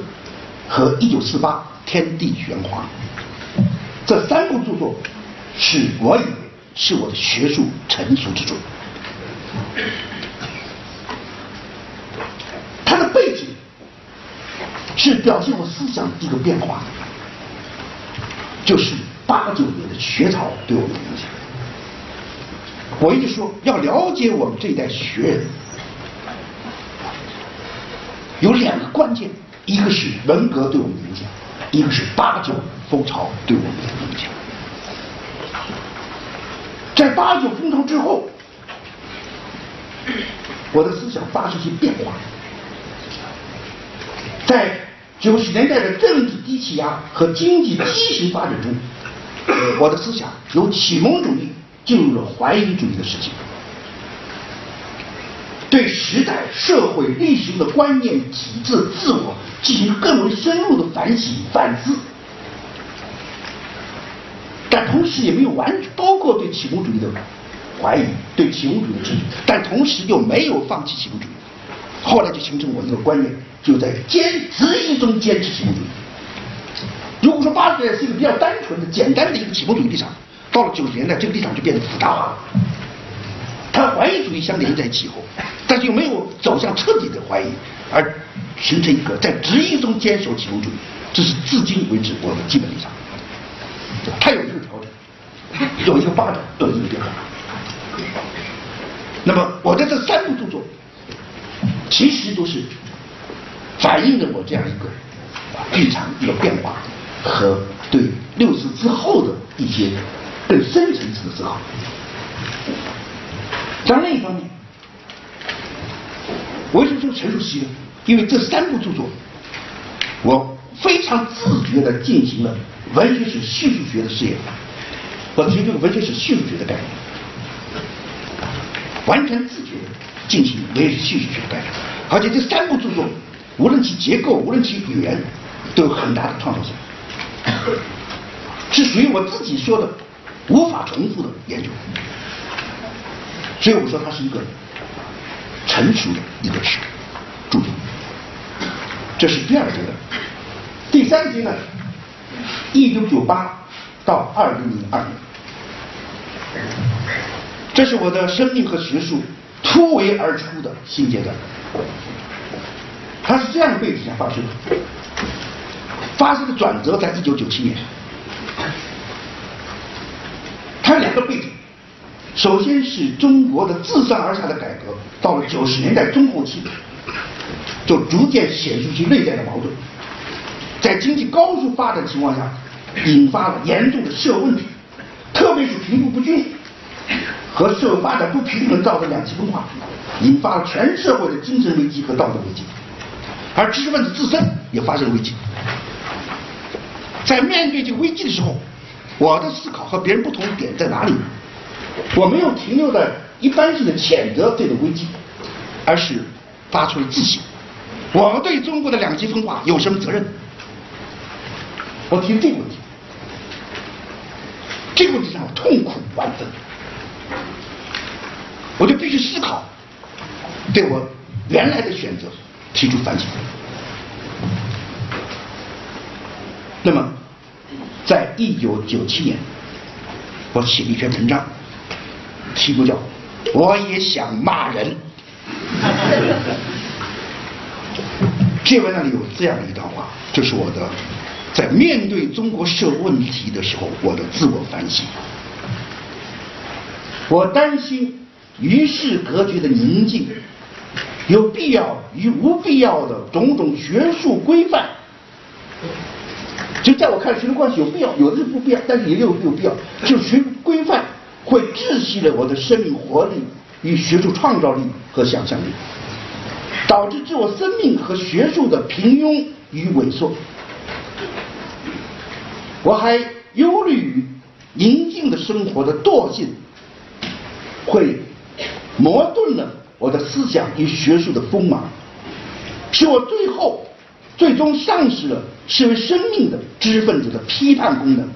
和《一九四八天地玄华》。这三部著作是我以为是我的学术成熟之作。它的背景是表现我思想的一个变化，就是八九年的学潮对我们的影响。我一直说要了解我们这一代学人，有两个关键，一个是文革对我们的影响，一个是八九风潮对我们的影响。在八九风潮之后，我的思想发生些变化，在。九十年代的政治低气压和经济畸形发展中，我的思想由启蒙主义进入了怀疑主义的时期，对时代、社会、历史的观念、体制、自我进行更为深入的反省、反思，但同时也没有完，包括对启蒙主义的怀疑、对启蒙主义的质疑，但同时又没有放弃启蒙主义。后来就形成我一个观念，就在坚执意中坚持启蒙主义。如果说八十年代是一个比较单纯的、简单的一个启蒙主义立场，到了九十年代，这个立场就变得复杂化了。它怀疑主义相连在一起后，但是又没有走向彻底的怀疑，而形成一个在执意中坚守启蒙主义，这是至今为止我的基本立场。它有一个调整，有一个发展，有一个变化。那么我的这三部著作，其实都是反映了我这样一个剧场一个变化和对六四之后的一些更深层次的思考。但另一方面，为什么说陈述西呢？因为这三部著作，我非常自觉地进行了文学史叙述学的试验，我提出文学史叙述学的概念，完全自觉地进行文学叙述学的概念，而且这三部著作，无论其结构，无论其语言，都有很大的创造性，是属于我自己说的无法重复的研究。所以我说它是一个成熟的一个著作，这是第二阶段。第三阶段，一九九八到二零零二年，这是我的生命和学术突围而出的新阶段。它是这样的背景下发生的，发生的转折在一九九七年，它有两个背景。首先是中国的自上而下的改革，到了九十年代中后期，就逐渐显示出其内在的矛盾，在经济高速发展情况下，引发了严重的社会问题，特别是贫富不均和社会发展不平衡造成两极分化，引发了全社会的精神危机和道德危机，而知识分子自身也发生了危机。在面对这个危机的时候，我的思考和别人不同的点在哪里？我没有停留在一般性的谴责这个危机，而是发出了自省。我们对中国的两极分化有什么责任？我提这个问题，这个问题让我痛苦万分，我就必须思考，对我原来的选择提出反省。那么，在一九九七年，我写了一篇文章。题目叫“我也想骂人”。这文章里有这样的一段话，就是我的在面对中国社会问题的时候我的自我反省。我担心与世隔绝的宁静，有必要与无必要的种种学术规范，就在我看，学术关系有必要，有的是不必要，但是也有有必要，就是学术规范。会窒息了我的生命活力与学术创造力和想象力，导致自我生命和学术的平庸与萎缩。我还忧虑于宁静的生活的惰性，会磨钝了我的思想与学术的锋芒，使我最后最终丧失了身为生命的知识分子的批判功能。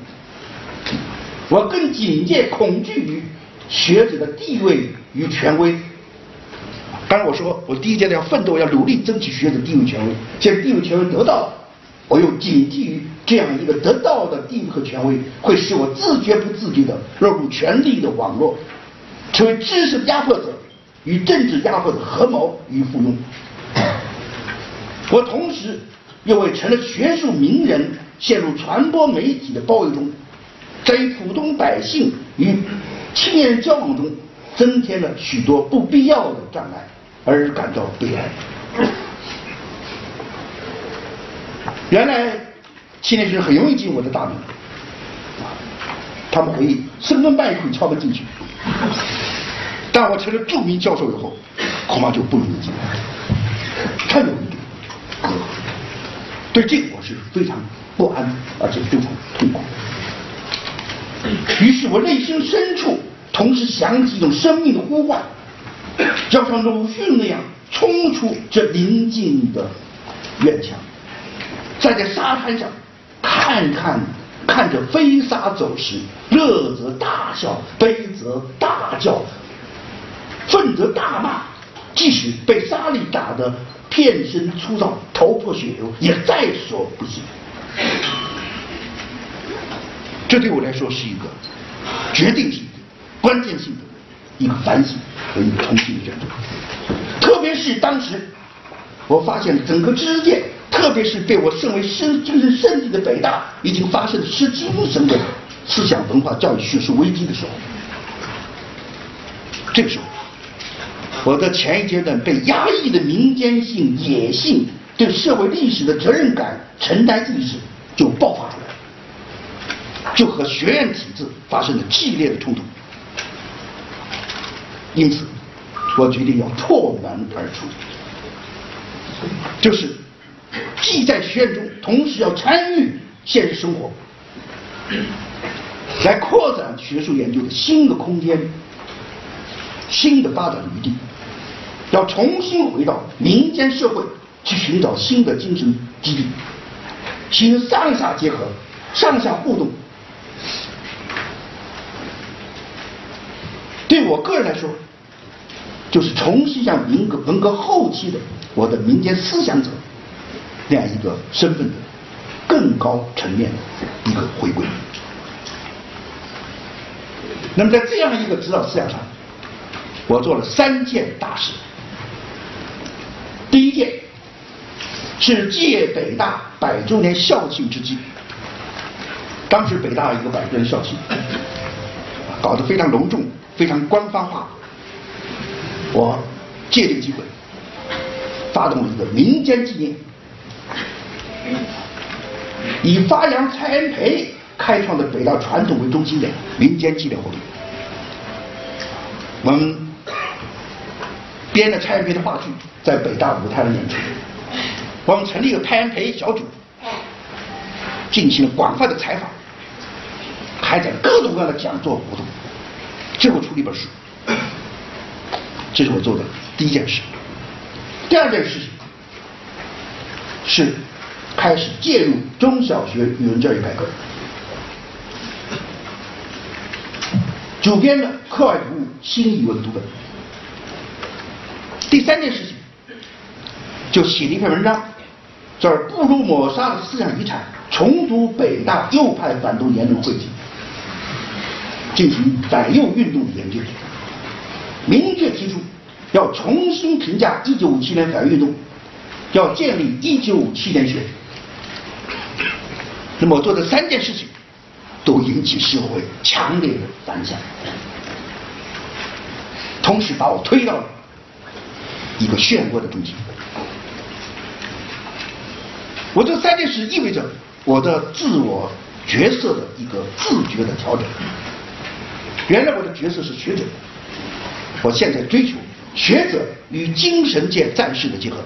我更警戒、恐惧于学者的地位与权威。当然，我说我第一阶段要奋斗，要努力争取学者地位权威。现在地位权威得到了，我又警惕于这样一个得到的地位和权威，会使我自觉不自觉地落入权力的网络，成为知识压迫者与政治压迫的合谋与附庸。我同时又为成了学术名人，陷入传播媒体的包围中。在普通百姓与青年人交往中，增添了许多不必要的障碍，而感到悲哀。原来青年学生很容易进我的大门，他们回忆生分半夜敲门进去，但我成了著名教授以后，恐怕就不容易进来。他有一点，对这个我是非常不安，而且非常痛苦。于是我内心深处同时响起一种生命的呼唤，要像鲁迅那样冲出这宁静的院墙，站在沙滩上看看看着飞沙走石，乐则大笑，悲则大叫，愤则大骂，即使被沙粒打得片身粗糙、头破血流，也在所不惜。这对我来说是一个决定性的、关键性的一个反省和一个重新的选择。特别是当时，我发现整个知识界，特别是被我视为身精神圣地的北大，已经发生了失精神的思想文化教育叙述危机的时候，这个时候，我的前一阶段被压抑的民间性、野性、对社会历史的责任感、承担意识就爆发出来，就和学院体制发生了激烈的冲突。因此，我决定要破门而出，就是既在学院中，同时要参与现实生活，来扩展学术研究的新的空间、新的发展余地，要重新回到民间社会去寻找新的精神基地，形成上下结合、上下互动。对我个人来说，就是重新向文革文革后期的我的民间思想者那样一个身份的更高层面的一个回归。那么在这样一个指导思想上，我做了三件大事。第一件是借北大百周年校庆之机，当时北大一个百周年校庆，搞得非常隆重、非常官方化。我借这个机会，发动了一个民间纪念，以发扬蔡元培开创的北大传统为中心的民间纪念活动。我们编了蔡元培的话剧，在北大舞台上演出。我们成立了蔡元培小组，进行了广泛的采访，开展各种各样的讲座活动，最后出了一本书。这是我做的第一件事。第二件事情是开始介入中小学语文教育改革，主编了课外读物《新语文读本》。第三件事情就写了一篇文章，叫《不如抹杀的思想遗产：重读北大右派反动言论汇集》，进行反右运动的研究。明确提出要重新评价1957年反右运动，要建立1957年学。那么我做的三件事情，都引起社会强烈的反响，同时把我推到了一个漩涡的中心。我这三件事意味着我的自我角色的一个自觉的调整。原来我的角色是学者。我现在追求学者与精神界战士的结合，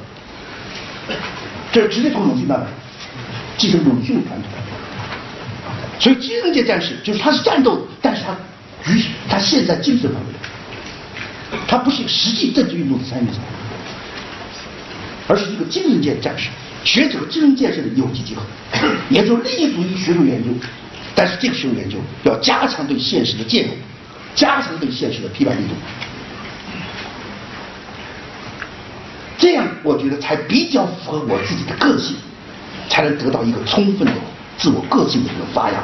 这是直接从鲁迅那来，继承鲁迅的传统。所以精神界战士就是他是战斗，但是他于他现在精神方面，他不是实际政治运动的参与者，而是一个精神界战士，学者和精神建设的有机结合，也就是立足于学术研究，但是这个学术研究要加强对现实的介入，加强对现实的批判力度。这样，我觉得才比较符合我自己的个性，才能得到一个充分的自我个性的一个发扬，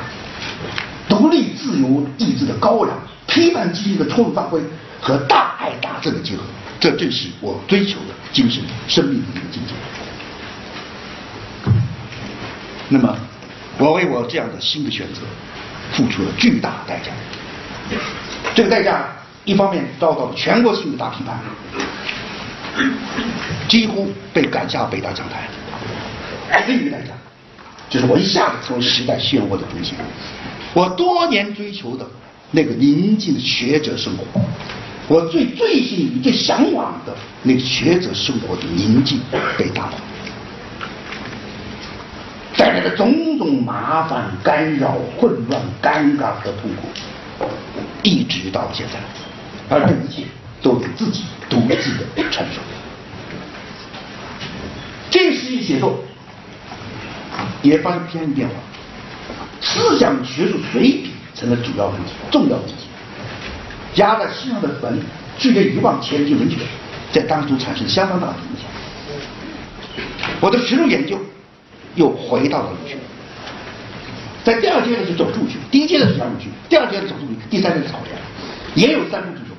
独立自由意志的高扬，批判精神的充分发挥和大爱大政的结合，这正是我追求的精神生命的一个境界。那么，我为我这样的新的选择付出了巨大代价，这个代价一方面遭到了全国性的大批判。几乎被赶下北大讲台。另一个代价，就是我一下子成为时代漩涡的中心。我多年追求的那个宁静的学者生活，我最最心于、最向往的那个学者生活的宁静被打破。带来的种种麻烦、干扰、混乱、尴尬和痛苦，一直到现在，而这一切都得自己独自的承受。这时期写作也发生偏移变化，思想学术水平成了主要问题、重要问题。压在身上的坟，拒绝遗忘前进文学，在当初产生相当大的影响。我的学术研究又回到了鲁迅，在第二阶段是走入去，第一阶段是讲鲁迅，第二阶段走入去，第三阶段是草原，也有三部之作。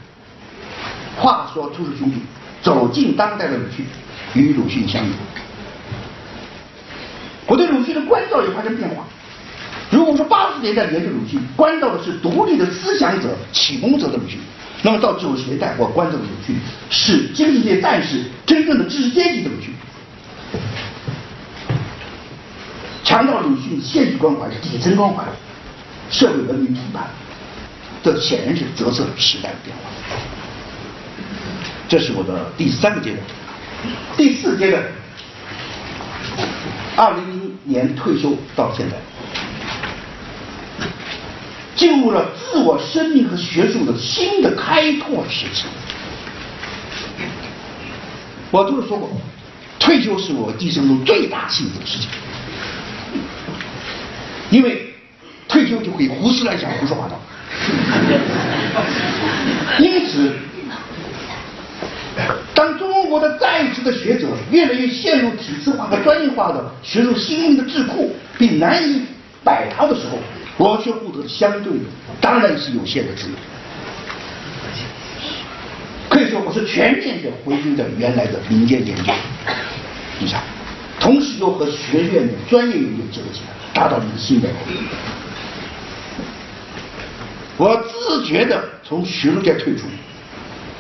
话说出世兄弟走进当代的鲁迅，与鲁迅相遇。我对鲁迅的关照也发生变化。如果说八十年代研究鲁迅，关照的是独立的思想者、启蒙者的鲁迅，那么到九十年代，我关照的鲁迅是精神界战士、真正的知识阶级的鲁迅。强调鲁迅现实关怀、底层关怀、社会文明批判，这显然是折射了时代的变化。这是我的第三个阶段，第四阶段，二零零年退休到现在。进入了自我生命和学术的新的开拓时期。我就是说过，退休是我一生中最大幸福的事情，因为退休就可以胡思乱想、胡说八道。因此，当中国的在职的学者越来越陷入体制化和专业化的学术心灵的智库，并难以摆脱的时候，我却获得相对的，当然是有限的自由。可以说，我是全面的回归到原来的民间研究地上，同时又和学院的专业研究结合起来，达到你的高度。我自觉的从学术界退出，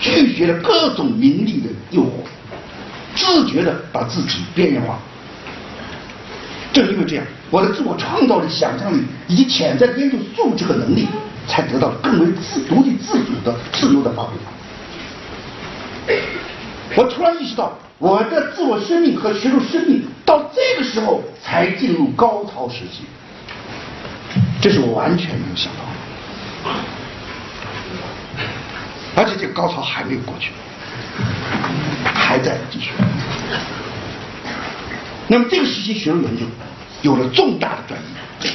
拒绝了各种名利的诱惑，自觉的把自己边缘化。正因为这样，我的自我创造力、想象力以及潜在的研究素质和能力，才得到更为自独立自主的自由的发挥。我突然意识到，我的自我生命和学术生命到这个时候才进入高潮时期，这是我完全没有想到的，而且这个高潮还没有过去，还在继续。那么这个时期学术研究有了重大的转移，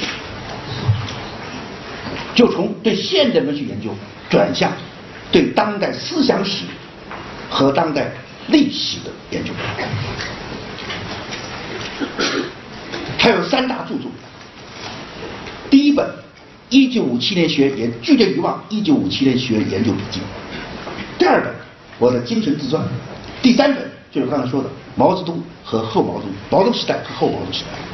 就从对现代文学研究转向对当代思想史和当代历史的研究。还有三大著作，第一本《一九五七年学研拒绝遗忘一九五七年学研究笔记》，第二本我的精神自传，第三本就是刚才说的毛泽东和后毛泽东，毛泽东时代和后毛泽东时代。